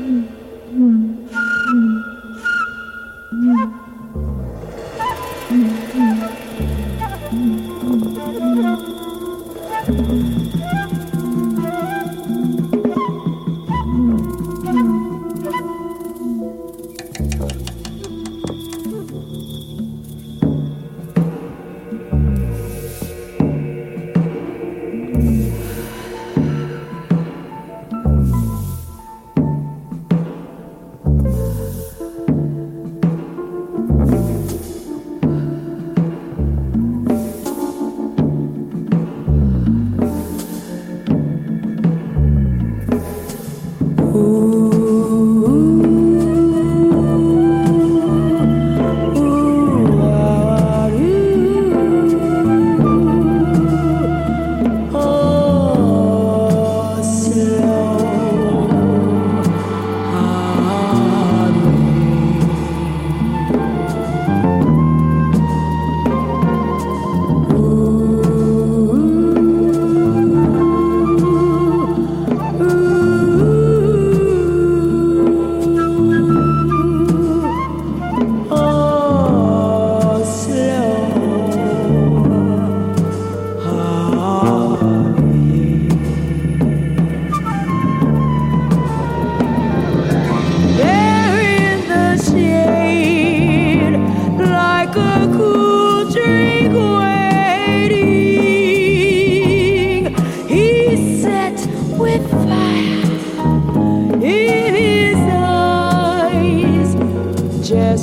Mm-hmm.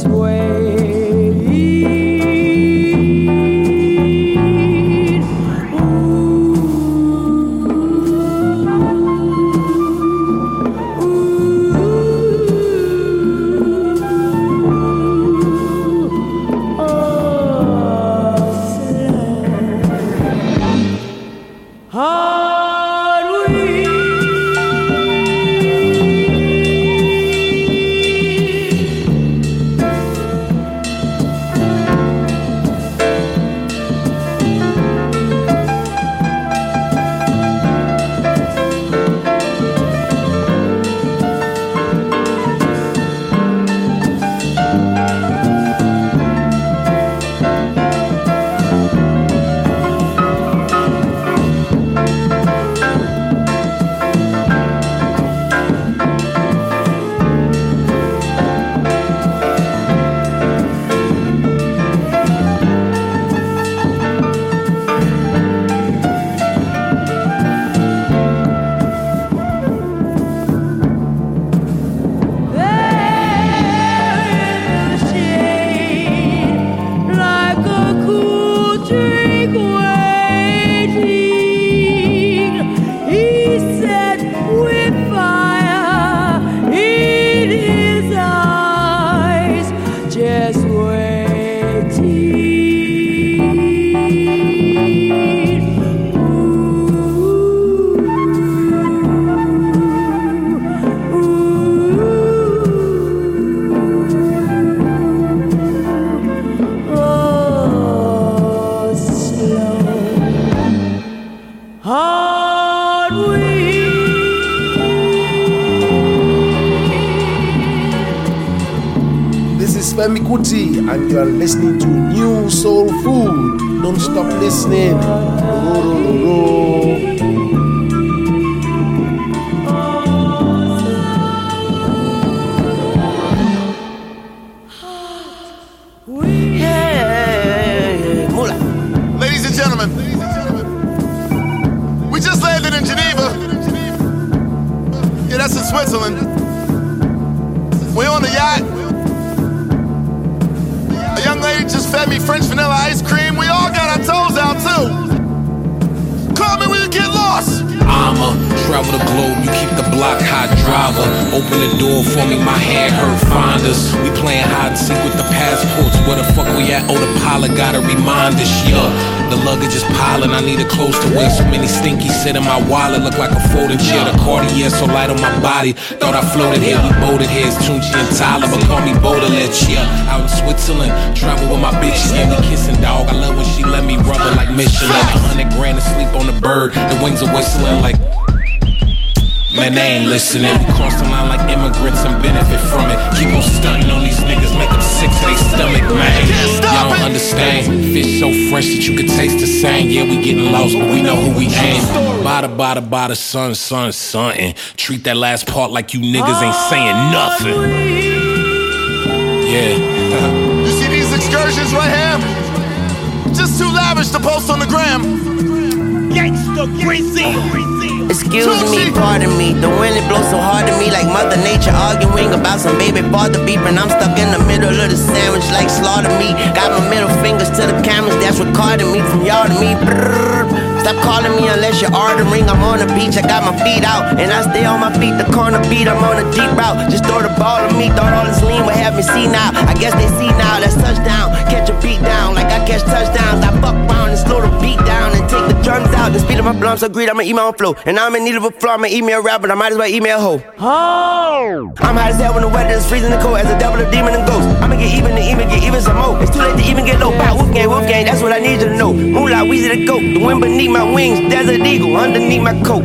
way Femi Kuti, and you are listening to New Soul Food. Don't stop listening. Open the door for me, my hand hurt, find us. We playing hide and seek with the passports. Where the fuck we at? Oh, the pilot got to remind us. Uh, up. The luggage is piling, I need a clothes to wear. So many stinky sit in my wallet, look like a folding chair. The Cartier so light on my body. Thought I floated here, we boated here. It's Tunji and Tyler, but call me Baudelich. Yeah, out in Switzerland, travel with my bitch. Yeah, we kissing dog. I love when she let me rub her like Michelin. A hundred grand to sleep on the bird. The wings are whistling like. Man, they ain't listening. We cross the line like immigrants and benefit from it. Keep on stunting on these niggas, make them sick to their stomach, man. Y'all don't understand. Fish so fresh that you can taste the same. Yeah, we getting lost, but we know who we aim. Bada, bada, bada, son, son, son. Treat that last part like you niggas ain't saying nothing. Yeah. You see these excursions right here? Just too lavish to post on the gram. Gangsta Brazil. Excuse me, pardon me. The wind it blows so hard at me, like Mother Nature arguing about some baby father beeping. I'm stuck in the middle of the sandwich, like slaughter me. Got my middle fingers to the cameras, that's recording me from y'all to me. Brrr. Stop calling me unless you're ordering. I'm on the beach, I got my feet out, and I stay on my feet. The corner beat, I'm on a deep route. Just throw the ball at me, thought all this lean would have me see now. I guess they see now, that's touchdown. Catch a beat down, like I catch touchdowns. I fuck around and slow the beat down and take the drums out. The speed of my blunts, so greed, I'ma eat my own flow. And I'm in need of a flow, I'ma eat me a rap, but I might as well eat me a hoe. Oh. I'm hot as hell when the weather is freezing the cold as a devil, a demon, and ghost. I'ma get even to even get even some more. It's too late to even get low. Bow, wolf gang, wolf gang, that's what I need you to know. Moolah, Weezy the goat. The wind beneath my wings, desert eagle underneath my coat.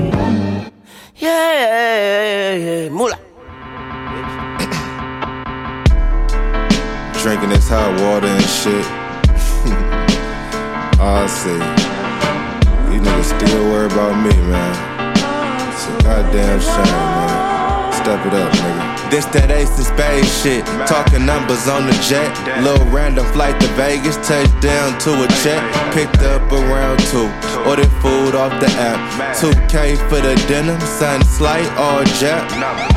Yeah, moolah. Drinking this hot water and shit. I see. Niggas still worry about me, man. It's a goddamn shame, man. Step it up, nigga. This that ace of spades shit. Talking numbers on the jet. Little random flight to Vegas. Touchdown to a check. Picked up around two. Ordered food off the app. 2K for the denim. Sun slight, all jet.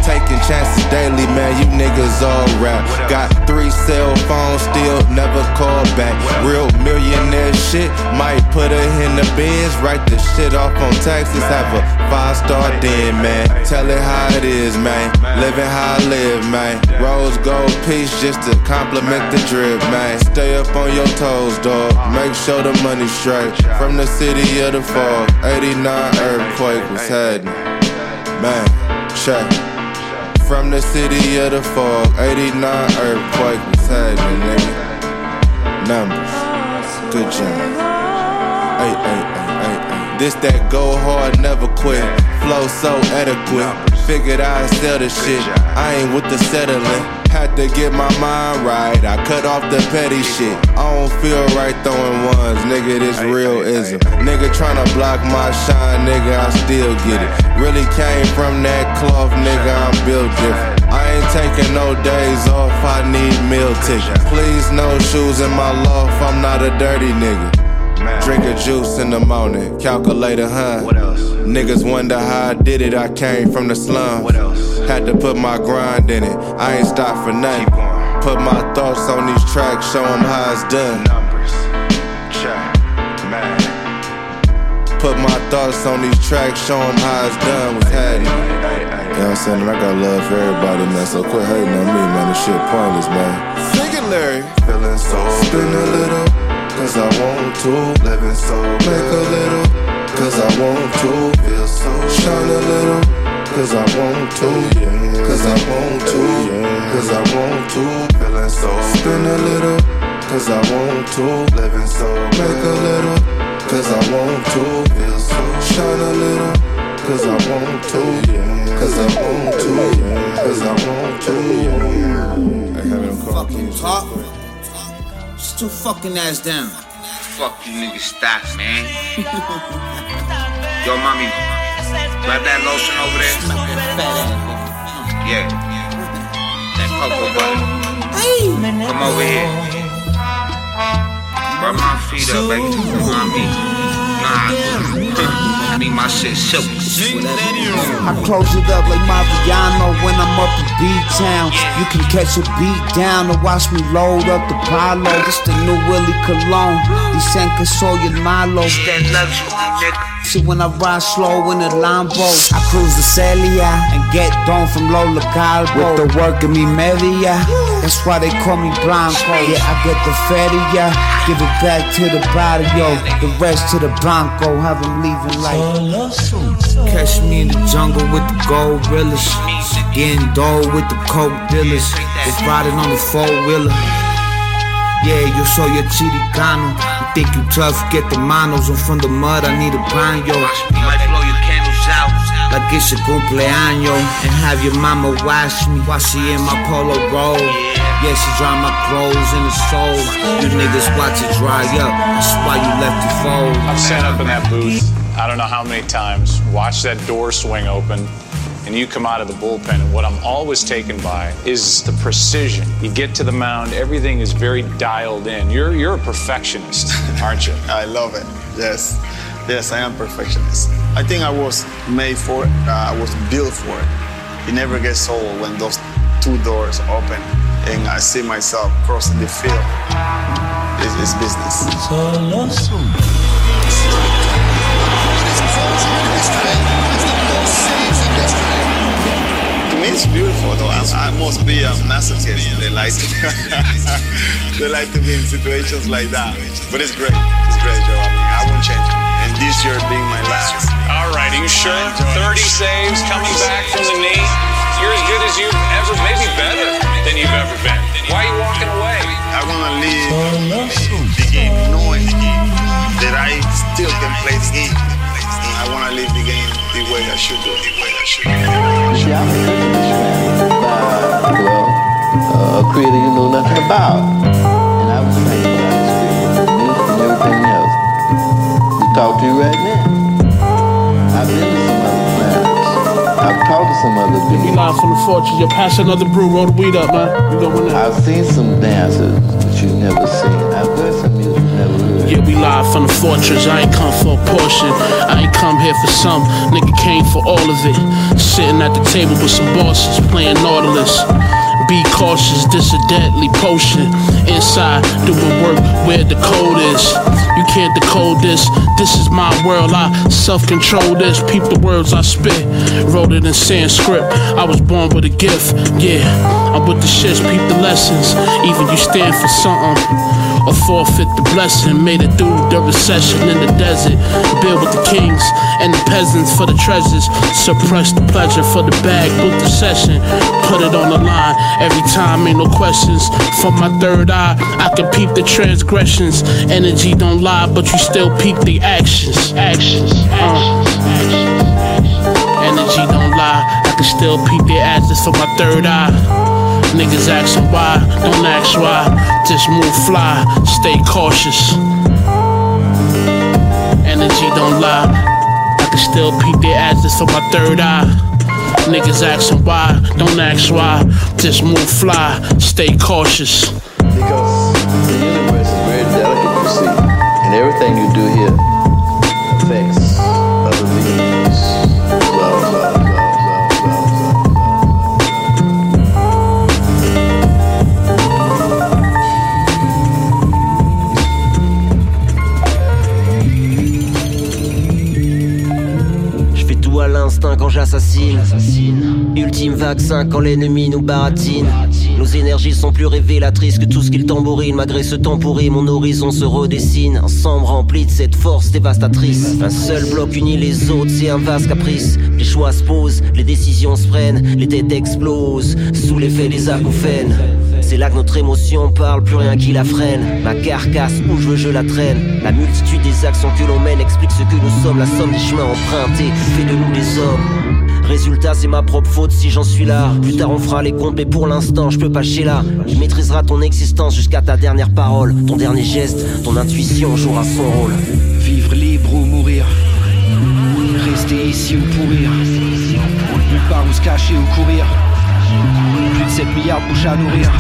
Taking chances daily, man. You niggas all rap. Got three cell phones, still never call back. Real millionaire shit. Might put her in the bins. Write the shit off on taxes. Have a five star den, man. Tell it how it is, man. Living I live, man. Rose gold piece just to compliment the drip, man. Stay up on your toes, dog. Make sure the money straight. From the city of the fog, 89 earthquake was happening. Man, check. From the city of the fog, 89 earthquake was happening, nigga. Numbers, good job. Ay, ay, ay, ay, ay. This that go hard, never quit. Flow so adequate. Figured I'd sell the shit. I ain't with the settling. Had to get my mind right. I cut off the petty shit. I don't feel right throwing ones, nigga. This real ism. Nigga tryna block my shine, nigga. I still get it. Really came from that cloth, nigga. I'm built different. I ain't taking no days off. I need meal tickets. Please, no shoes in my loft. I'm not a dirty nigga. Drink a juice in the morning, calculator, huh? What else? Niggas wonder how I did it, I came from the slums. What else? Had to put my grind in it, I ain't stopped for nothing. Put my thoughts on these tracks, show 'em how it's done. Numbers. Check. Man. Put my thoughts on these tracks, show 'em how it's done. What's happening? You know what I'm saying? And I got love for everybody, man. So quit hating on me, man. This shit pointless, man. Sing it, Larry. Feeling so Spin a little, cause I want to. Living so Make a little, cause I want to. Feel so Shine a little, cause I want to. yeah. Cause I want to. yeah. Cause I want to. Feeling so Spin a little, cause I want to. Living so Make a little, cause I want to. Feel so Shine a little, cause I want to. yeah. Cause I want to. yeah. Cause I want to. I have them call Fucking talk. Just two fucking ass down. Fuck you niggas, stop, man. Yo, mommy, grab that lotion over there. Yeah. That cocoa butter. Come over here. Rub my feet up, baby. Mean? Nah, I need my shit silky. I close it up like Mariano when I'm up in B-Town. You can catch a beat down or watch me load up the palo. This the new Willie Colón. Dicen que soy el malo. That luxury, nigga. See when I ride slow in the Lambo, I cruise the Celia and get down from Lola Calvo. With the work of me media, that's why they call me Blanco. Yeah, I get the feria, give it back to the barrio, the rest to the Blanco. Have them leaving like. Catch me in the jungle with the gorillas, getting dough with the coke dealers. It's riding on the four wheeler. Yeah, yo soy el chiricano. You think you tough, get the manos. I'm from the mud, I need a baño. Might blow your candles out like it's your cumpleaños. And have your mama wash me while she in my polo robe. Yeah, she dry my clothes in the soul. You niggas watch it dry up. That's why you left it fold. I'm sat up in that booth, I don't know how many times, watch that door swing open, and you come out of the bullpen. And what I'm always taken by is the precision. You get to the mound, everything is very dialed in. You're you're a perfectionist, aren't you? I love it. Yes, yes, I am perfectionist. I think I was made for it. Uh, I was built for it. It never gets old when those two doors open and I see myself crossing the field. It's, it's business. To me, it's beautiful though. I, I must be um, a masochist. They like to, they like to be in situations like that. But it's great. It's great, Joe. I mean, I won't change. And this year being my last. All right, are you sure? 30 saves coming back from the knee. You're as good as you've ever, maybe better than you've ever been. Why are you walking away? I want to leave the game knowing that I still can play the game. And I want to leave the game the way I should do it. The way I should do it. See, I'm introduced by, well, uh, a creator you know nothing about. And I was thinking about this creator, music and everything else. We talk to you right now. I've been to some other planets. I've talked to some other We beings. live from the fortress. You pass another brew, roll the weed up, man. We going now. I've seen some dancers that you've never seen. Yeah, we live from the fortress. I ain't come for a portion. I ain't come here for some. Nigga came for all of it. Sitting at the table with some bosses playing Nautilus. Be cautious, this a deadly potion. Inside, doing work where the code is. You can't decode this. This is my world. I self control this. Peep the words I spit. Wrote it in Sanskrit. I was born with a gift. Yeah, I'm with the shits. Peep the lessons. Even you stand for something or forfeit the blessing. Made it through the recession in the desert. Build with the kings and the peasants for the treasures. Suppress the pleasure for the bag. Book the session. Put it on the line every time. Ain't no questions. From my third eye, I can peep the transgressions. Energy don't lie, but you still peep the actions. Actions. Uh. Energy don't lie. I can still peep their actions from my third eye. Niggas asking why, don't ask why. Just move fly, stay cautious. Energy don't lie. I can still peep their asses from my third eye. Niggas asking why, don't ask why. Just move fly, stay cautious. Because the universe is very delicate, you see. And everything you do here quand j'assassine. Ultime vaccin quand l'ennemi nous baratine. Nos énergies sont plus révélatrices que tout ce qu'il tambourine. Malgré ce temps pourri, mon horizon se redessine. Ensemble rempli de cette force dévastatrice. Un seul bloc unit les autres, c'est un vaste caprice. Les choix se posent, les décisions se prennent, les têtes explosent. Sous l'effet des acouphènes. C'est là que notre émotion parle, plus rien qui la freine. Ma carcasse, où je veux, je la traîne. La multitude des actions que l'on mène explique ce que nous sommes. La somme des chemins empruntés fait de nous des hommes. Résultat, c'est ma propre faute si j'en suis là. Plus tard, on fera les comptes, mais pour l'instant, je peux pas là. Il maîtrisera ton existence jusqu'à ta dernière parole. Ton dernier geste, ton intuition jouera son rôle. Vivre libre ou mourir. Rester ici ou pourrir. Nulle part où se cacher ou courir. Plus de 7 milliards de bouches à nourrir.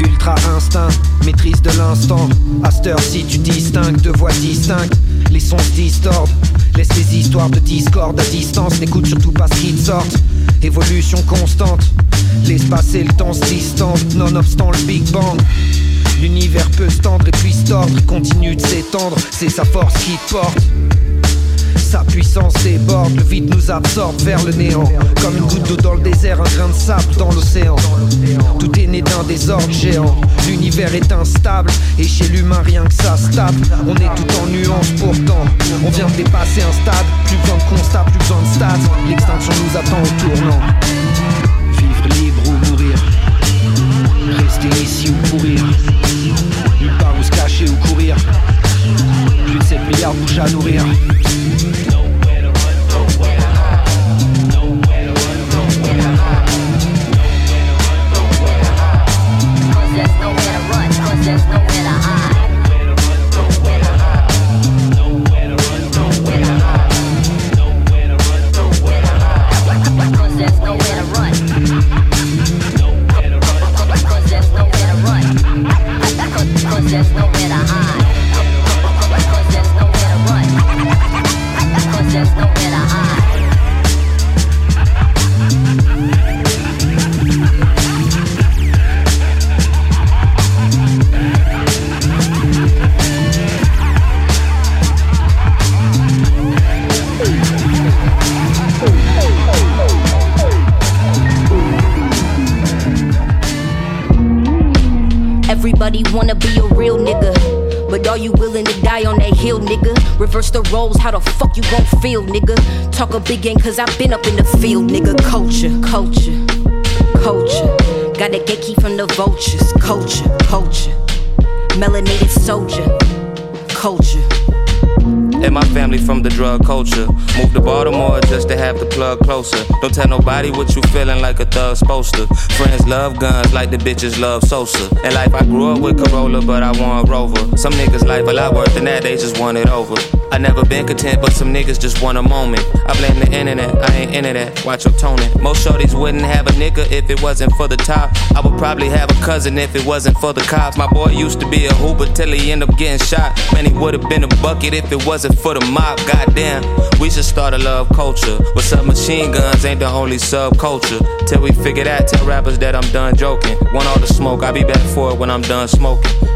Ultra instinct, maîtrise de l'instant. À cette heure-ci, tu distingues deux voix distinctes. Les sons se distordent. Laisse les histoires de discorde à distance. N'écoute surtout pas ce qui te sortent. Évolution constante. L'espace et le temps se distendent. Nonobstant le Big Bang. L'univers peut se tendre et puis se tordre. Continue de s'étendre. C'est sa force qui te porte. Sa puissance déborde, le vide nous absorbe vers le néant. Comme une goutte d'eau dans le désert, un grain de sable dans l'océan. Tout est né d'un désordre géant. L'univers est instable, et chez l'humain rien que ça stable. On est tout en nuances pourtant. On vient de dépasser un stade. Plus besoin de constat, plus besoin de stats. L'extinction nous attend au tournant. Talk a big game, cause I've been up in the field, nigga. Culture, culture, culture. Gotta get keep from the vultures. Culture, culture. Melanated soldier, culture. And my family from the drug culture. Moved to Baltimore just to have the plug closer. Don't tell nobody what you feeling like a thug supposed to. Friends love guns like the bitches love Sosa. In life, I grew up with Corolla, but I want Rover. Some niggas life a lot worse than that, they just want it over. I never been content, but some niggas just want a moment. I blame the internet, I ain't into that. Watch your toning. Most shorties wouldn't have a nigga if it wasn't for the top. I would probably have a cousin if it wasn't for the cops. My boy used to be a hooper till he ended up getting shot. Man, he would've been a bucket if it wasn't for the mob. Goddamn, we should start a love culture. With submachine guns ain't the only subculture. Till we figure that, tell rappers that I'm done joking. Want all the smoke, I'll be back for it when I'm done smoking.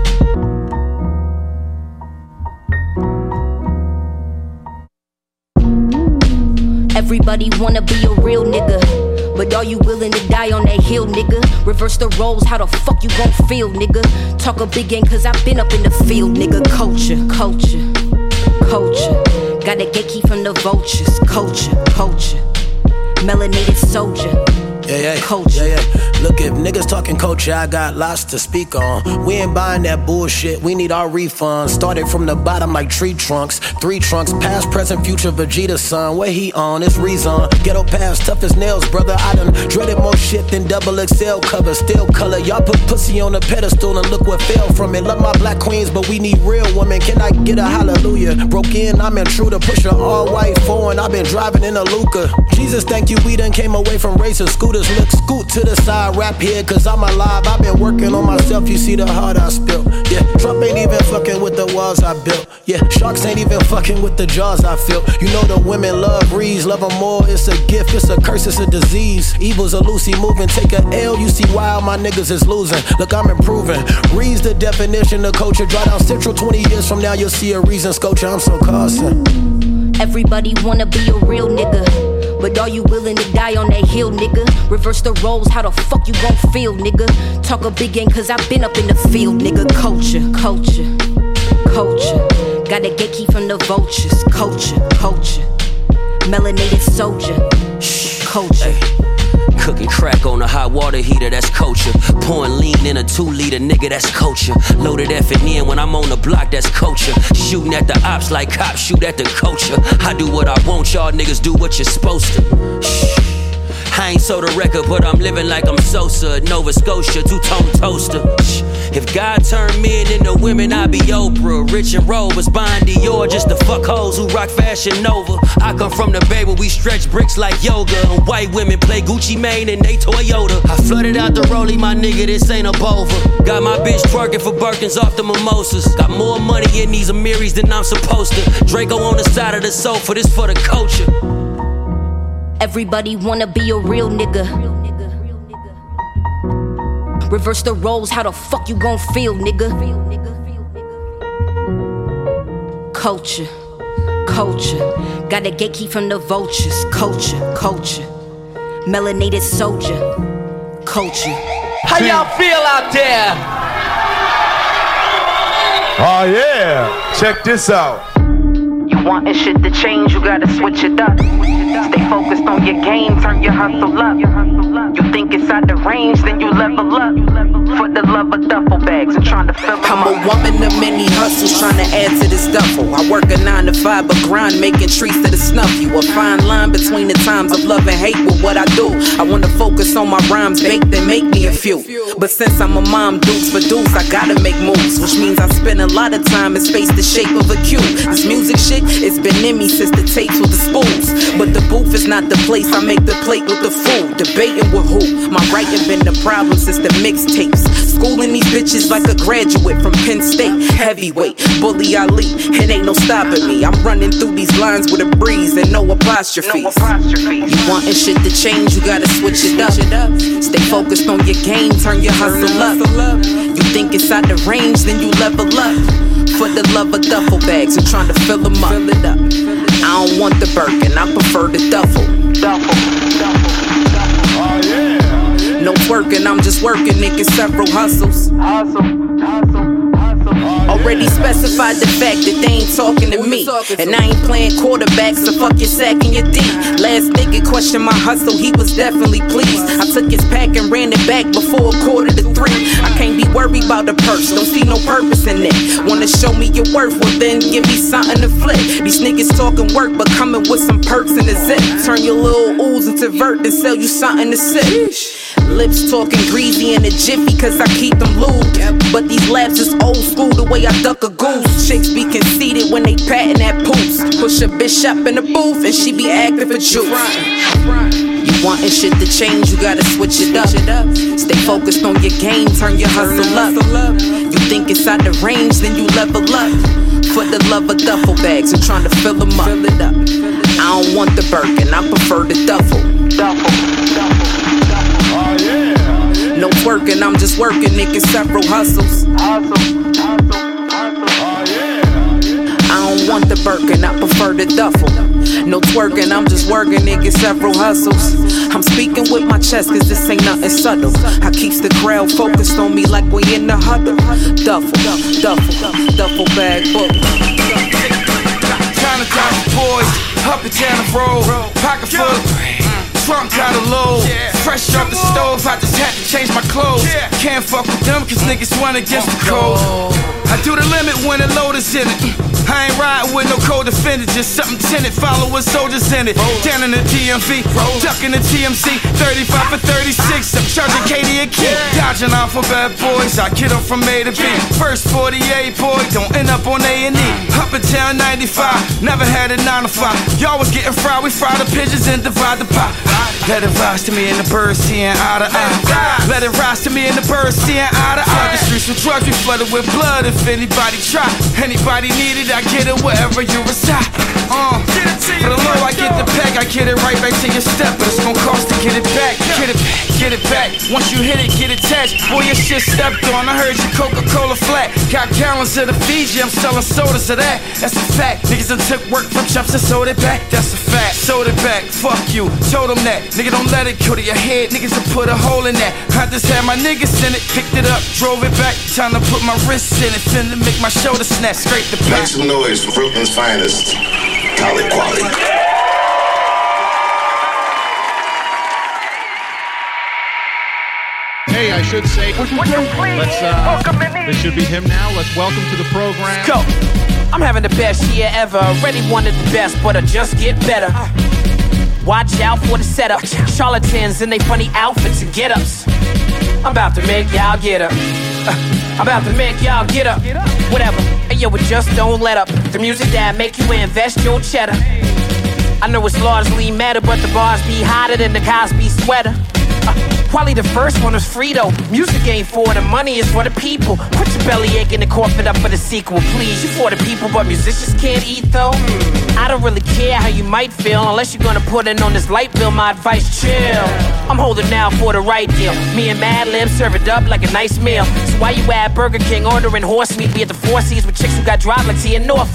Everybody wanna be a real nigga. But are you willing to die on that hill, nigga? Reverse the roles, how the fuck you gon' feel, nigga? Talk a big game, cause I've been up in the field, nigga. Culture, culture, culture. Gotta get keep from the vultures. Culture, culture. Melanated soldier. Yeah, yeah, culture. Yeah, yeah. Look, if niggas talking culture, I got lots to speak on. We ain't buying that bullshit. We need our refunds. Started from the bottom like tree trunks. Three trunks, past, present, future, Vegeta son. Where he on? It's Rezon. Ghetto past, tough as nails, brother. I done dreaded more shit than double XL cover. Still color. Y'all put pussy on a pedestal and look what fell from it. Love my black queens, but we need real women. Can I get a hallelujah? Broke in, I'm intruder. Push a all white foreign. I've been driving in a Luca. Jesus, thank you. We done came away from racer scooters. Look, scoot to the side, rap here, cause I'm alive. I've been working on myself. You see the heart I spilt. Yeah, Trump ain't even fucking with the walls I built. Yeah, sharks ain't even fucking with the jaws I feel. You know the women love Reeds, love them more. It's a gift, it's a curse, it's a disease. Evil's a Lucy moving. Take a L, you see why all my niggas is losing. Look, I'm improving. Reed's the definition of culture. Draw down Central 20 years from now, you'll see a reason, sculpture. I'm so cautious. Everybody wanna be a real nigga. But are you willing to die on that hill, nigga? Reverse the roles, how the fuck you gon' feel, nigga? Talk a big game, cause I've been up in the field, nigga. Culture, culture, culture. Gotta get keep from the vultures. Culture, culture. Melanated soldier. shh, Culture. Cooking crack on a hot water heater, that's culture. Pouring lean in a two liter, nigga, that's culture. Loaded F and in when I'm on the block, that's culture. Shooting at the ops like cops shoot at the culture. I do what I want, y'all niggas do what you're supposed to. Shh. I ain't sold a record, but I'm living like I'm Sosa, Nova Scotia, two tone toaster. If God turned men into women, I'd be Oprah. Rich and Rovers buying Dior just to fuck hoes who rock Fashion Nova. I come from the Bay where we stretch bricks like yoga. And white women play Gucci Mane and they Toyota. I flooded out the rollie, my nigga, this ain't a bova. Got my bitch twerking for Birkins off the mimosas. Got more money in these Amiris than I'm supposed to. Draco on the side of the sofa, this for the culture. Everybody wanna be a real nigga. Reverse the roles, how the fuck you gon' feel, nigga? Culture, culture. Got a gatekeep from the vultures. Culture, culture. Melanated soldier. Culture. How y'all feel out there? Oh yeah, check this out. You wantin' shit to change, you gotta switch it up. Stay focused on your game, turn your hustle up. You think it's out the range, then you level up. For the love of duffel bags and trying to fill them I'm a woman of many hustles trying to add to this duffel. I work a nine to five, but grind making treats to the snuff you. A fine line between the times of love and hate with what I do. I wanna focus on my rhymes, bake then make me a few. But since I'm a mom, dukes for dukes, I gotta make moves, which means I spend a lot of time in space the shape of a cube. This music shit, it's been in me since the tapes with the spools. But the booth is not the place I make the plate with the food. Debating with who? My writing been the problem since the mixtapes. Schooling these bitches like a graduate from Penn State. Heavyweight, bully Ali, it ain't no stopping me. I'm running through these lines with a breeze and no apostrophes. You wantin' shit to change, you gotta switch it up. Stay focused on your game, turn your hustle up. You think it's out the range, then you level up. For the love of duffel bags, I'm trying to fill them up. I don't want the Birkin, I prefer the duffel. Oh, no twerking, I'm just working, nigga, several hustles. Oh, Already specified the fact that they ain't talking to me. And I ain't playing quarterback, so fuck your sack and your D. Last nigga questioned my hustle, he was definitely pleased. I took his pack and ran it back before a quarter to three. I can't be worried about the purse, don't see no purpose in it. Wanna show me your worth, well then give me something to flip. These niggas talking work, but coming with some perks in the zip. Turn your little ooze into vert and sell you something to sip. Lips talking greasy in a jiffy, cause I keep them lubed. But these laps is old school, the way I duck a goose. Chicks be conceited when they patting that poops. Push a bitch up in the booth and she be acting for juice. You wantin' shit to change, you gotta switch it up. Stay focused on your game, turn your hustle up. You think it's out the range, then you level up. For the love of duffel bags, I'm trying to fill them up. I don't want the Birkin, I prefer the duffel. No twerking, I'm just working, nigga, several hustles. I don't want the Birkin, I prefer the duffel. No twerking, I'm just working, nigga, several hustles. I'm speaking with my chest, cause this ain't nothing subtle. I keeps the crowd focused on me like we in the huddle. Duffel, duffel, duffel bag book. Chinatown boys, up and down the road, pocket full of trunk out of load. Fresh off the stove, I just had to change my clothes. Can't fuck with them cause niggas run against the code. I do the limit when the load is in it. I ain't riding with no co-defendant, just something tinted, followers, soldiers in it. Down in the DMV, ducking the TMC, 35 for 36. I'm charging Katie a kid, dodging off for bad boys. I get up from A to B. First 48, boy, don't end up on A and E. Up in town 95, never had a 9 to 5. Y'all was getting fried, we fry the pigeons and divide the pie. Let it rise to me in the birds seeing eye to eye. Let it rise to me in the birds seeing eye to eye. The streets with drugs, we flooded with blood. If anybody try, anybody need it, I get it wherever you reside. Uh, for the low, I get the pack, I get it right back to your step, but it's gonna cost to get it back. Get it back, get it back. Once you hit it, get attached. Boy, your shit stepped on. I heard your Coca-Cola flat. Got gallons of the Fiji, I'm selling sodas of that. That's a fact. Niggas done took work from chumps and sold it back. That's a fact. Sold it back. Fuck you. Told them that. Nigga, don't let it go to your head. Niggas will put a hole in that. I just had my niggas in it. Picked it up, drove it back. Time to put my wrists in it. Finna make my shoulder snap. Scrape the back. Make some noise for Brooklyn's finest. Talent quality. Hey, I should say, let's, uh, this should be him now. Let's welcome to the program. Go. I'm having the best year ever. Already wanted the best, but I just get better. Watch out for the setup. Charlatans in they funny outfits and get ups. I'm about to make y'all get up. I'm about to make y'all get up. Whatever. Hey, yo, it just don't let up. The music that make you invest your cheddar. I know it's largely matter, but the bars be hotter than the Cosby sweater. Uh, Wally, the first one was Frito. Music ain't for the money, it's for the people. Put your belly ache in the coffin up for the sequel, please. You for the people, but musicians can't eat though. I don't really care how you might feel unless you're gonna put in on this light bill. My advice, chill. I'm holding now for the right deal. Me and Madlib serve it up like a nice meal. So why you at Burger King ordering horse meat? Be at the Four Seas with chicks who got drive like Tia North.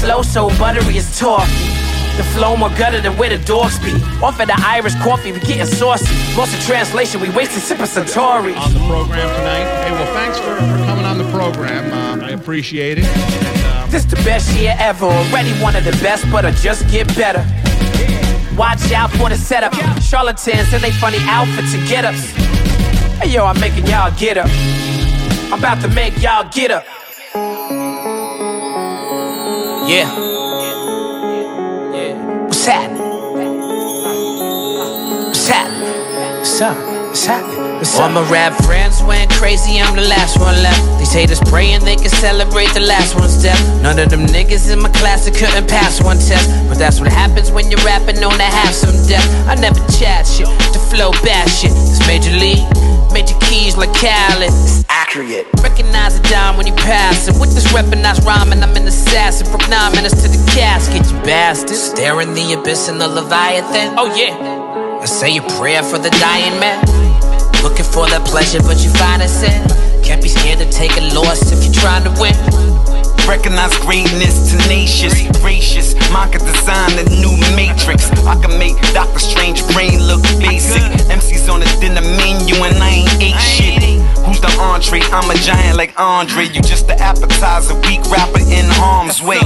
Slow, so buttery is toffee. The flow more gutter than where the dogs be. Off of the Irish coffee, we getting saucy. Lost in translation, we wasted sipping Centauri. On the program tonight. Hey, well, thanks for, for coming on the program. Uh, I appreciate it. And, uh, This the best year ever. Already one of the best, but I just get better. Watch out for the setup. Charlatans and they funny outfits and get ups. Hey yo, I'm making y'all get up. I'm about to make y'all get up. Yeah. What's up? What's happening? What's All my rap friends went crazy, I'm the last one left. These haters praying they can celebrate the last one's death. None of them niggas in my class that couldn't pass one test. But that's what happens when you're rapping on to have some depth. I never chat shit, the flow bad shit. This major league, major keys like Khaled. It's accurate. Recognize a dime when you pass it. With this weaponized rhyming, I'm an assassin. Broke nine minutes to the casket, you bastard. Staring the abyss in the Leviathan. Oh yeah. Say a prayer for the dying man. Looking for that pleasure, but you find it sin. Can't be scared to take a loss if you're trying to win. Recognize greatness, tenacious, gracious. Mine design a new matrix. I can make Doctor Strange brain look basic. MC's on the dinner menu and I ain't ate shit. Who's the entree? I'm a giant like Andre. You just the appetizer, weak rapper in harm's way.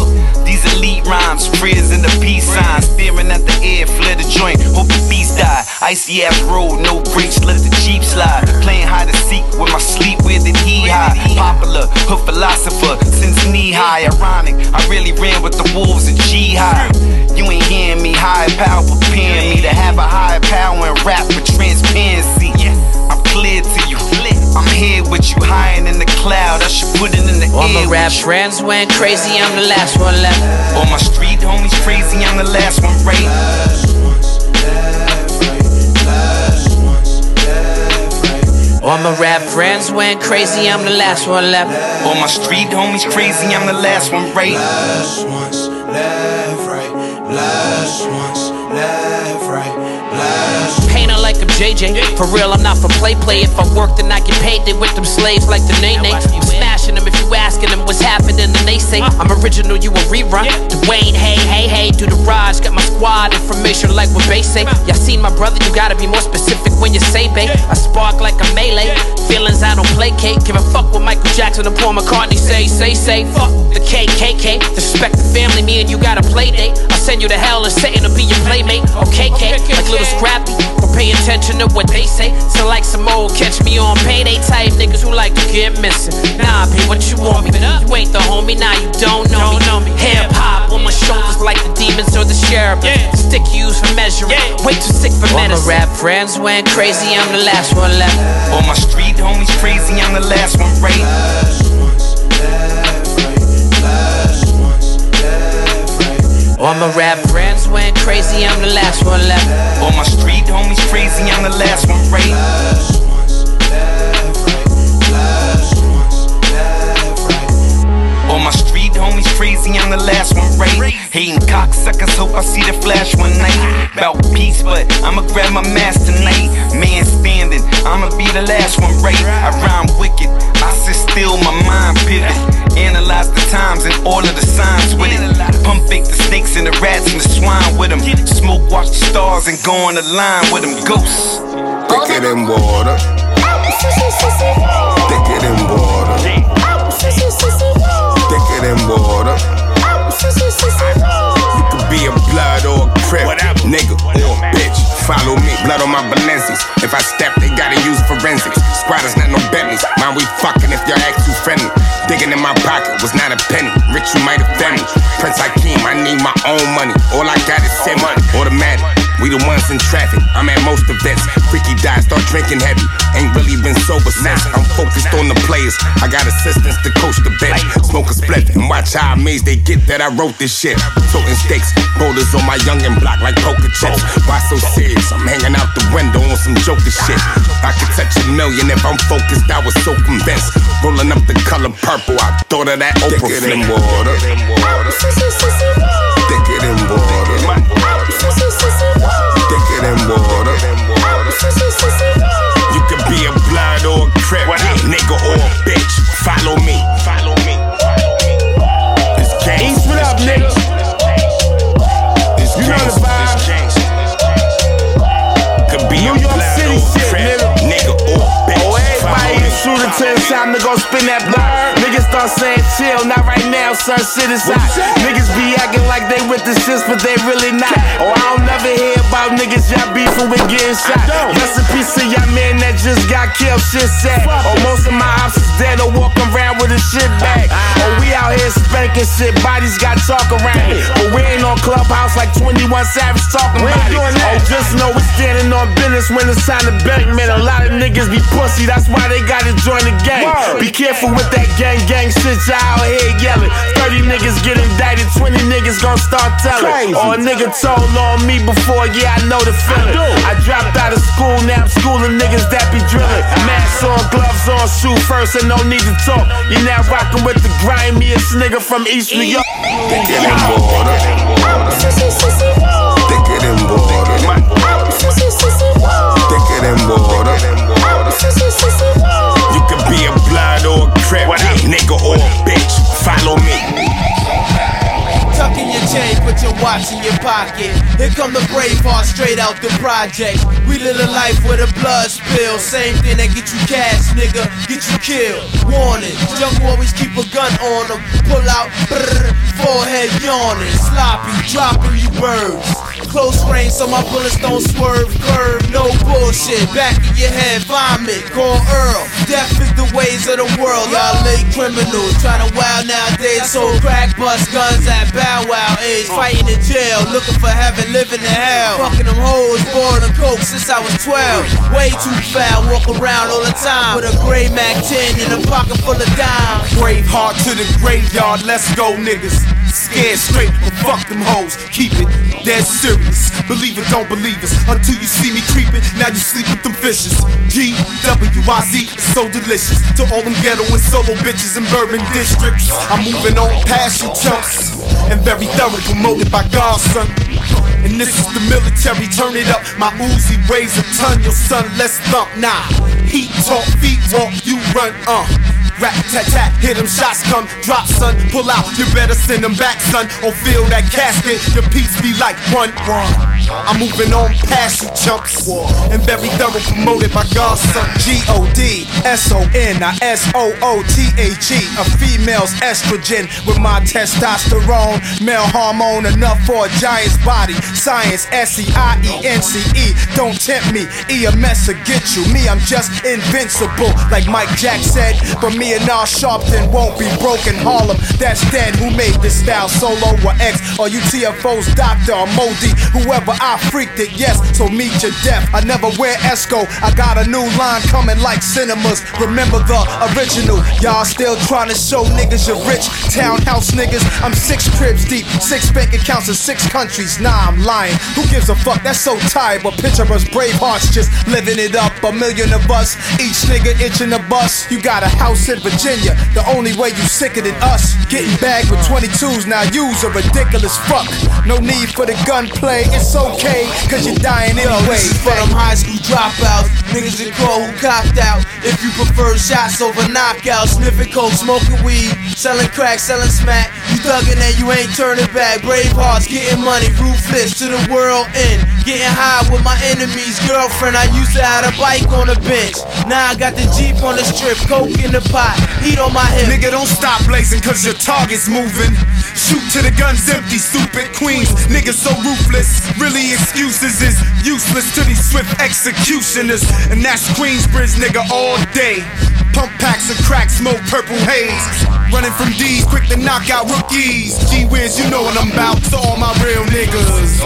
These elite rhymes, prayers in the peace sign. Staring at the air, flare the joint, hope the beast die. Icy ass road, no brakes, let the Jeep slide. Playing hide and seek with my sleep, where did he hide? Popular, hood philosopher, since knee high. Ironic, I really ran with the wolves and high. You ain't hearing me, high power preparing me to have a higher power and rap higher in the cloud. I should put it in the All air. my rap friends went crazy, I'm the last one left. All my street homies crazy, I'm the last one right. All my rap friends went crazy, I'm the last one left. All my street homies crazy, I'm the last one right. Last ones JJ. For real, I'm not for play play. If I work, then I get paid. They with them slaves like the Nene. I'm smashing them if you asking them what's happening. and they say I'm original, you a rerun. Dwayne, hey, hey, hey, do the Raj. Got my squad information like what they say. Y'all seen my brother, you gotta be more specific when you say babe. I spark like a melee. Feelings I don't placate. Give a fuck what Michael Jackson and Paul McCartney say. Say, say, fuck the KKK. Disrespect the family, me and you got a play date. I'll send you to hell and Satan to be your playmate. Okay, K, like a little Scrappy. Or pay attention to what they say. So like some old catch me on payday type niggas who like to get missing. Nah, be what you want me. You ain't the homie, now you don't know me. Hip hop on my shoulders like the demons or the sheriff. Stick used for measuring. Way too sick for medicine. All my rap friends went crazy, I'm the last one left. All my street homies crazy, I'm the last one right. All my rap friends went crazy, I'm the last one left. All my street homies crazy, I'm the last one right. All my street homies crazy, I'm the last one right. Hating cocksuckers, hope I see the flash one night. About peace, but I'ma grab my mask tonight. Man standing, I'ma be the last one right. I rhyme with them. Smoke, watch the stars and go on the line with them. Ghosts. Thicker than water. Thicker than water. Thicker than water. You could be a blood or a crip, nigga or a bitch. Follow me, blood on my Balenci's. If I step, they gotta use forensics. Squatters, not no Bentleys. Mind we fucking if y'all act too friendly. Digging in my pocket was not a penny. Rich, you might offend me. Prince Hakeem, I need my own money. All I got is send money. Automatic. We the ones in traffic. I'm at most events. Freaky die, start drinking heavy. Ain't really been sober since. I'm focused on the players. I got assistants to coach the bench. Smoke a split and watch how amazed they get that I wrote this shit. Toting stakes, boulders on my youngin' block like poker chips. Why so serious? I'm hanging out the window on some joker shit. I could touch a million if I'm focused. I was so convinced. Rolling up the color purple. I thought of that Oprah Thicker than flick. water. Thicker than water. Thicker than water. You could be a blood or a crip, nigga or a bitch. Follow me. Follow me. It's gang. East, what up, nigga? Follow in shooter to it's time to go spin that block. Niggas start saying chill, not right now, son, shit is hot. Niggas be acting like they with the shits, but they really not. Oh, I don't never hear about niggas y'all beefing with getting shot. Rest in peace to y'all man that just got killed, shit sad. Oh, most of my ops is dead or walking around with a shit bag. Oh, we out here spanking shit, bodies got talk around it. But we ain't on Clubhouse like 21 Savage talking about it. Standing on business when it's time to bank, man. A lot of niggas be pussy, that's why they gotta join the gang. Be careful with that gang gang shit, y'all out here yelling. 30 niggas get indicted, 20 niggas gon' start telling. Crazy. Or a nigga told on me before, yeah, I know the feeling. I dropped out of school, now I'm schooling niggas that be drilling. Mask on, gloves on, shoe first, and no need to talk. You now rocking with the grimiest nigga from East New York. Thicker than water. Thicker than water. You could be a blood or a nigga or a bitch. Follow me. Tuck in your chain, put your watch in your pocket. Here come the brave heart straight out the project. We live a life with a blood spill. Same thing that get you cash, nigga, get you killed. Warning, jungle always keep a gun on them. Pull out, brrr, forehead yawning. Sloppy, dropping you birds. Close range so my bullets don't swerve, curve, no bullshit. Back of your head, vomit, call Earl. Death is the ways of the world. Y'all late criminals trying to wild nowadays. So crack bust guns at Bow Wow age. Fighting in jail, looking for heaven, living in hell. Fucking them hoes, born on coke since I was 12. Way too foul, walk around all the time with a gray Mac 10 in a pocket full of dimes. Brave heart to the graveyard, let's go, niggas. Scared straight, but fuck them hoes. Keep it dead serious. Believe it, don't believe us. Until you see me creeping, now you sleep with them fishes. G W I Z is so delicious. To all them ghetto and solo bitches in bourbon districts. I'm moving on past you chumps. And very thorough, promoted by God, son. And this is the military, turn it up. My Uzi weighs a ton, your son, let's thump. Nah, heat talk, feet walk, you run, uh. Rat tat tat, hear them shots come, drop son, pull out, you better send them back son, or feel that casket, your piece be like one, one. I'm moving on past you chumps, and very thorough promoted by God's son. G-O-D, S-O-N, not S-O-O-T-H-E, a female's estrogen with my testosterone, male hormone enough for a giant's body, science, S-E-I-E-N-C-E, don't tempt me, EMS will get you, me I'm just invincible, like Mike Jack said, but me and Al Sharpton won't be broken. Harlem, that's dead, who made this style, solo or X, or you TFO's doctor or Modi, whoever I freaked it, yes, so meet your death, I never wear Esco, I got a new line coming like cinemas, remember the original, y'all still trying to show niggas you're rich, townhouse niggas, I'm six cribs deep, six bank accounts in six countries, nah I'm lying, who gives a fuck, that's so tired, but picture us brave hearts just living it up, a million of us, each nigga itching a bus, you got a house in Virginia, the only way you sicker than us, getting bagged with 22s, now you's a ridiculous fuck, no need for the gunplay, it's okay, cause you're dying Yo, anyway, this is for them high school dropouts, niggas in court who copped out. If you prefer shots over knockouts, sniffing coke, smoking weed, selling crack, selling smack, you thuggin' and you ain't turning back. Brave hearts, getting money, ruthless to the world end. Getting high with my enemies, girlfriend. I used to have a bike on the bench. Now I got the Jeep on the strip, coke in the pot, heat on my hip. Nigga, don't stop blazing cause your target's moving. Shoot till the gun's empty, stupid queens. Niggas so ruthless. Really, excuses is useless to these swift executioners. And that's Queensbridge, nigga, all day. Pump packs and crack, smoke purple haze. Running from D's, quick to knock out rookies. G Wiz, you know what I'm about. To all my real niggas.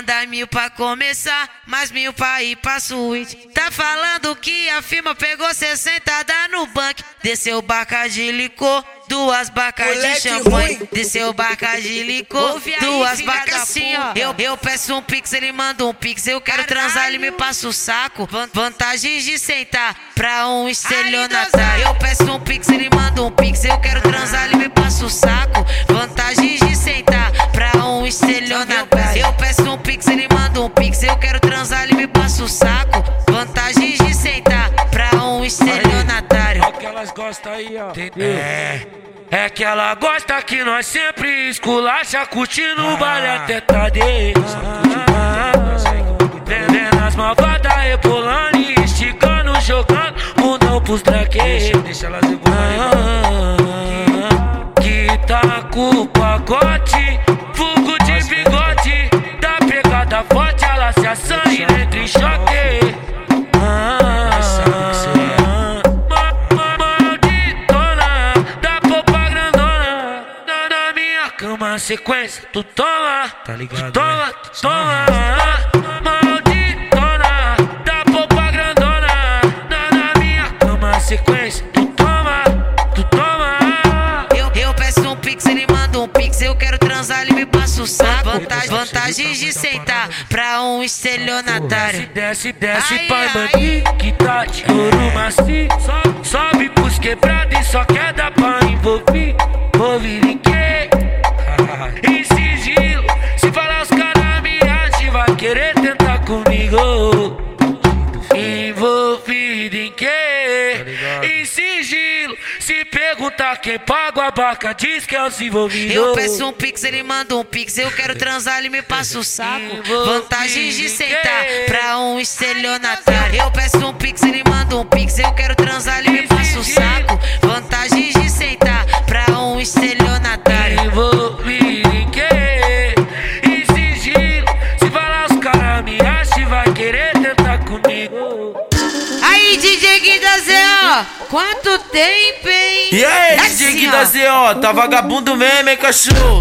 Manda mil pra começar, mais mil pra ir pra suíte. Tá falando que a firma pegou 60 dá no banco. Desceu barca de licor, duas barcas de champanhe. Desceu barca de licor, duas barcas da assim, ó. Eu, eu peço um pix, ele manda um pix. Eu quero transar, ele me passa o saco. Van- Vantagens de sentar pra um estelionatário. Eu peço um pix, ele manda um pix. Eu quero transar, ele me passa o saco. Vantagens de sentar pra um estelionatário. Pix. Eu quero transar, ele me passa o saco. Vantagens de sentar pra um estelionatário. É que elas gostam aí, ó. É. É que ela gosta que nós sempre esculacha, curtindo o baile até tarde. Vendendo as malvadas, rebolando e esticando, jogando não pros traqueiros. Deixa elas Que tá com o pacote, fugo de bigode. Da pegada forte, ela se assanha e entra em choque. Malditona, da popa grandona. Na, na minha cama, sequência, tu toma. Tá ligado? Toma, tu toma. Malditona, da popa grandona. Na, na minha cama, sequência, tu toma. Tu toma. Eu, eu peço um pix, ele manda um pix. Eu quero transar, ele me passa o saco. Vantagem, vantagens de sentar pra um estelionatário. Desce, desce, pai, bandido que tá de ouro macio. Sobe, pros quebrados e só quer dar pra envolver. Envolver em quê? em quem paga a barca, diz que é os envolvidos. Eu peço um pix, ele manda um pix. Eu quero transar, ele me passa o saco. Vantagens de sentar pra um estelionatário. Eu peço um pix, ele manda um pix. Eu quero transar, ele me passa o saco. Vantagens de sentar pra um estelionatário. Ó, quanto tempo, hein? E aí, Assim, DJ ó. da ZO, tá vagabundo mesmo, hein, cachorro?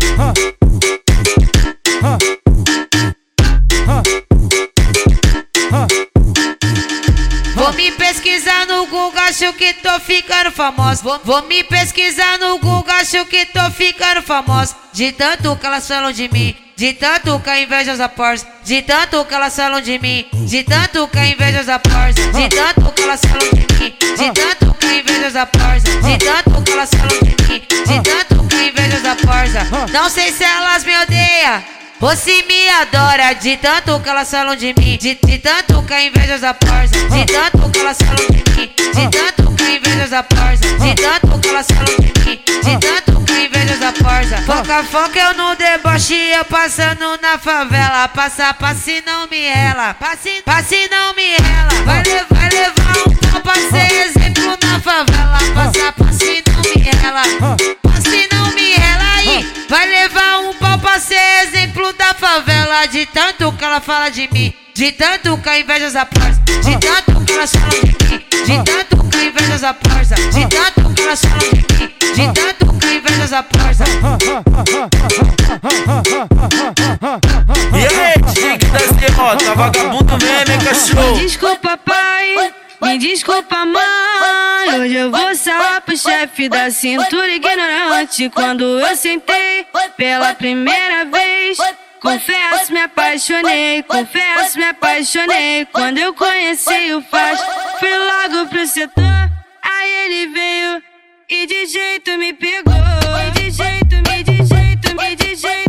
Vou me pesquisar no Google, acho que tô ficando famoso. Vou, vou me pesquisar no Google, acho que tô ficando famoso. De tanto que elas falam de mim, de tanto que a inveja os aporta. De tanto que elas falam de mim, de tanto que a inveja os aporta. De tanto que elas falam de mim, de tanto que a inveja os aporta. De tanto que elas falam de mim, de tanto que a inveja os aporta. Não sei se elas me odeiam. Se me adora de tanto que elas falam de mim, de, de tanto que a inveja os aporta, de tanto que elas falam de mim, de tanto que a inveja os aporta, de tanto que elas falam de mim, de tanto que a inveja os aporta. Foca, foca eu no deboche, eu passando na favela, passa, passe não me rela, passe, passe não me rela, vai, le- vai levar um pau pra ser exemplo na favela, passa, passe não me rela, passe não me rela. Aí, vai levar um pau pra ser exemplo da favela, de tanto que ela fala de mim, de tanto que a inveja os aporta, de tanto que elas falam de mim, de tanto que a inveja os aporta, de tanto que elas falam de mim, de tanto que a inveja os aporta. E aí, DJ da ZO, tá vagabundo mesmo, hein, cachorro? Desculpa, pai. Me desculpa, mãe. Hoje eu vou salar pro chefe da cintura ignorante. Quando eu sentei pela primeira vez. Confesso, me apaixonei. Confesso, me apaixonei. Quando eu conheci o Faz, fui logo pro setor. Aí ele veio e de jeito me pegou. E de jeito, me de jeito, me de jeito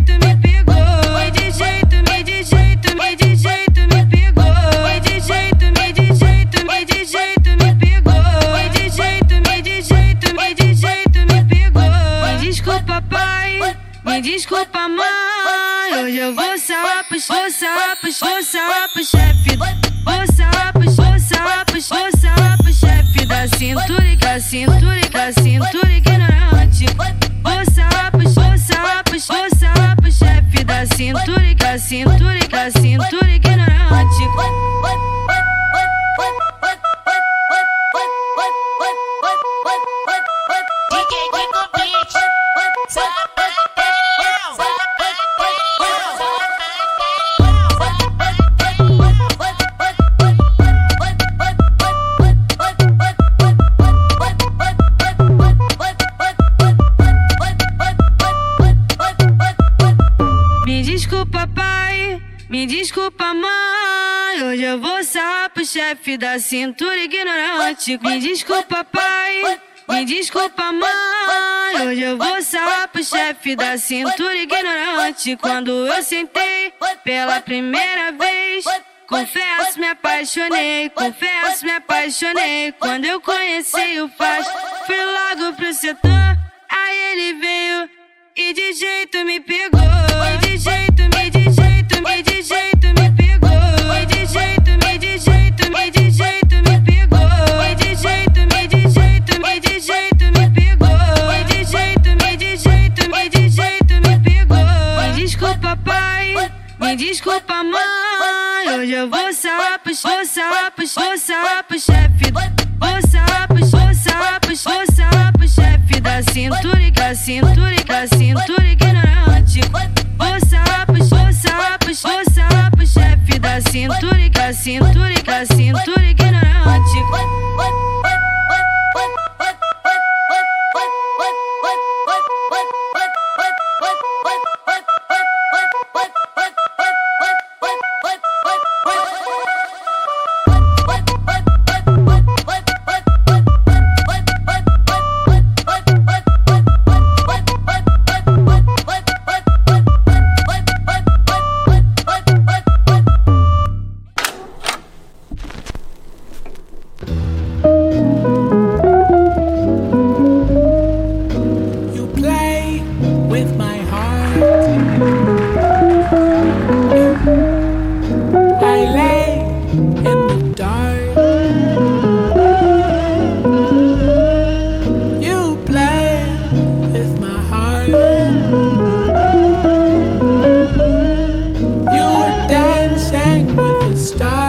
desculpa, mãe. Hoje eu vou sarrar pros, vou sapos, vou sarrar chefe. Vou sapos, pros, vou sarrar pros, vou sarrar chefe. Da cintura e da cintura e da cintura ignorante. Vou sapos, pros, vou sarrar pros, vou sarrar chefe. Da cintura e da cintura e da cintura ignorante. DJ Diego Beat. Me desculpa, pai. Me desculpa, mãe. Hoje eu vou sarrar pro chefe da cintura ignorante. Me desculpa, pai. Me desculpa, mãe. Hoje eu vou sarrar pro chefe da cintura ignorante. Quando eu sentei pela primeira vez. Confesso, me apaixonei, confesso, me apaixonei. Quando eu conheci o Faz, fui logo pro setor. Aí ele veio e de jeito me pegou. E de jeito, me de jeito, me de jeito me pegou. E de jeito, Me desculpa, mãe. Hoje eu vou sarrar pro, vou sarrar pro, vou sarrar pro chefe. Vou sarrar pro, vou sarrar pro, vou sarrar pro chefe da cintura, da cintura, da cintura ignorante. Vou sarrar pro, vou sarrar pro, vou sarrar pro chefe da cintura, da cintura, da cintura ignorante. Stars.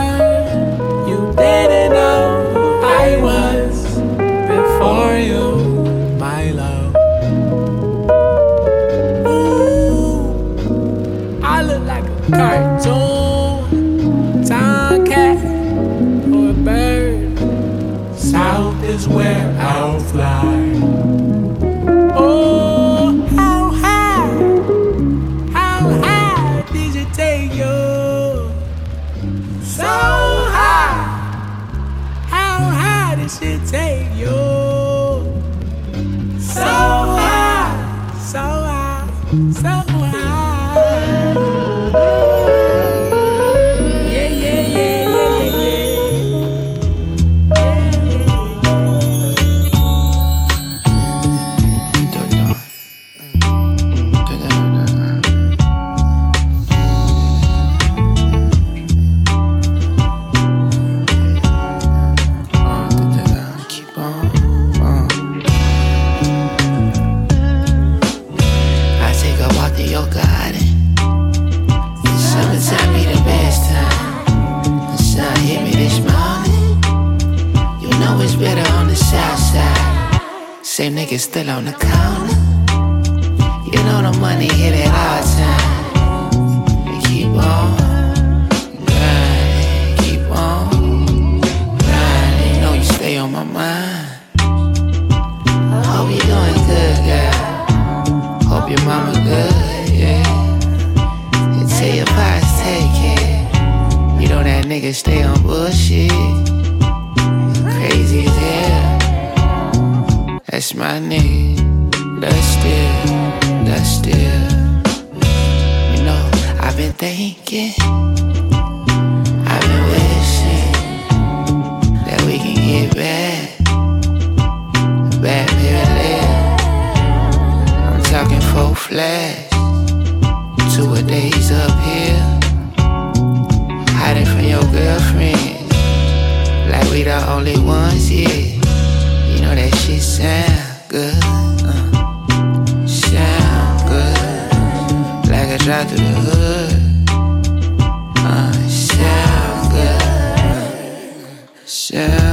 That's still, that's still. You know, I've been thinking. I've been wishing that we can get back. Back, baby, I'm talking full flash. Two a days up here. Hiding from your girlfriend. Like we the only ones here. You know that Uh, sound good. drive through the hood. Uh, shell good. Shell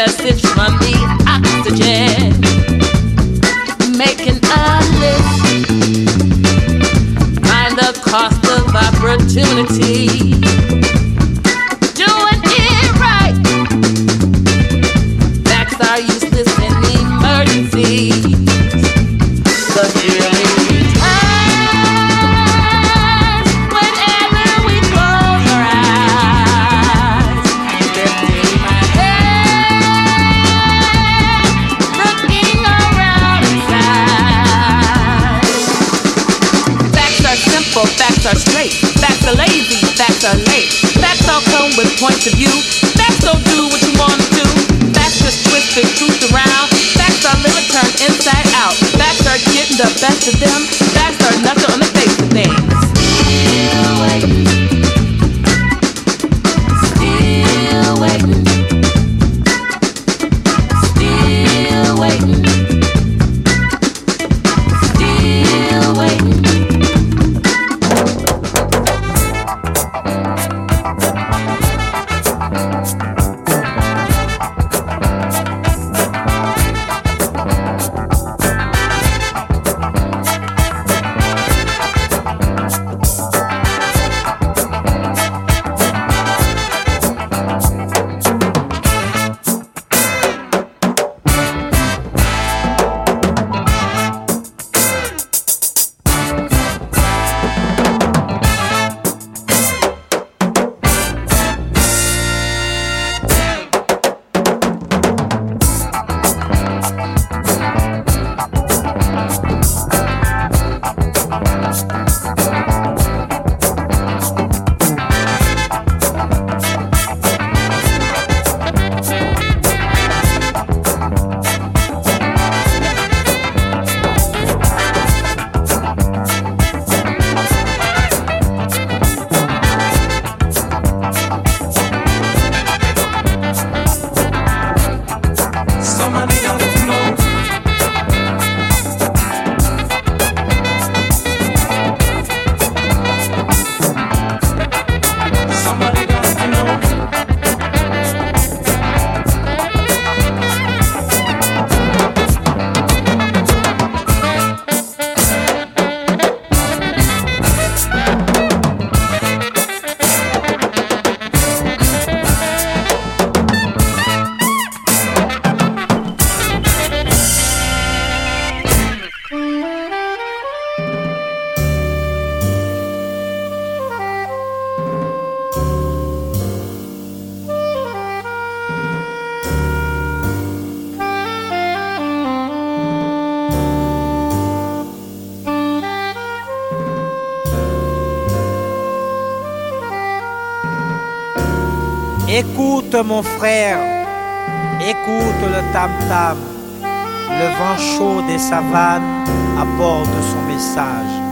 Écoute mon frère, écoute le tam-tam. Le vent chaud des savanes apporte son message.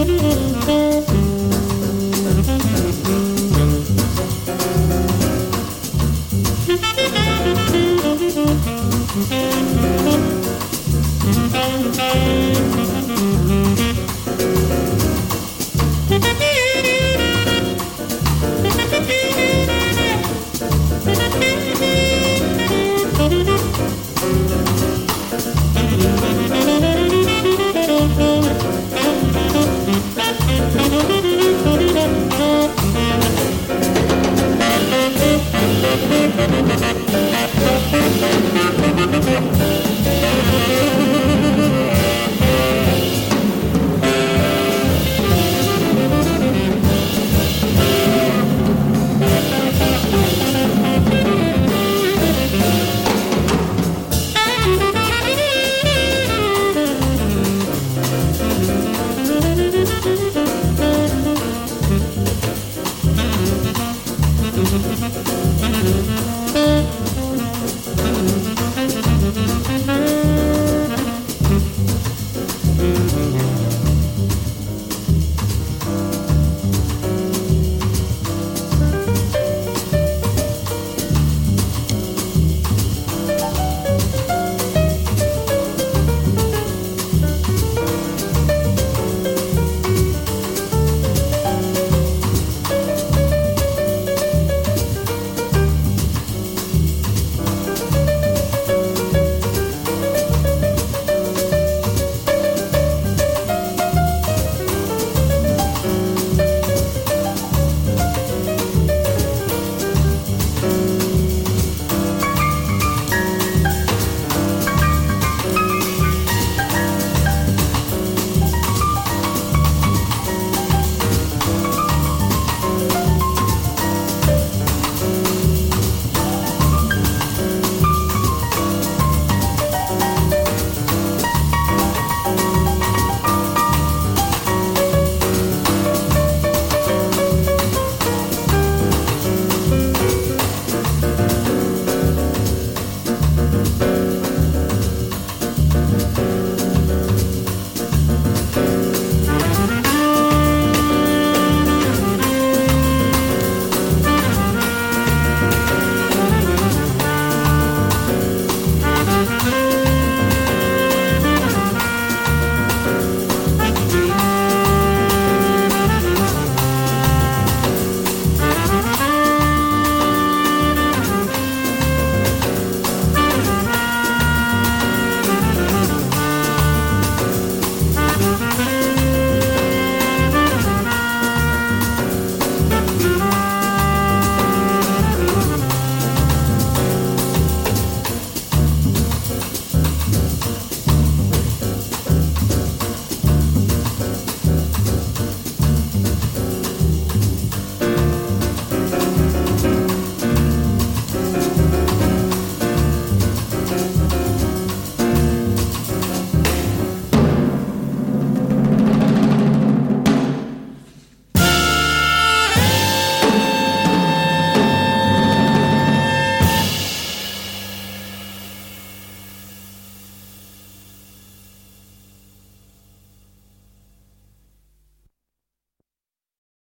Música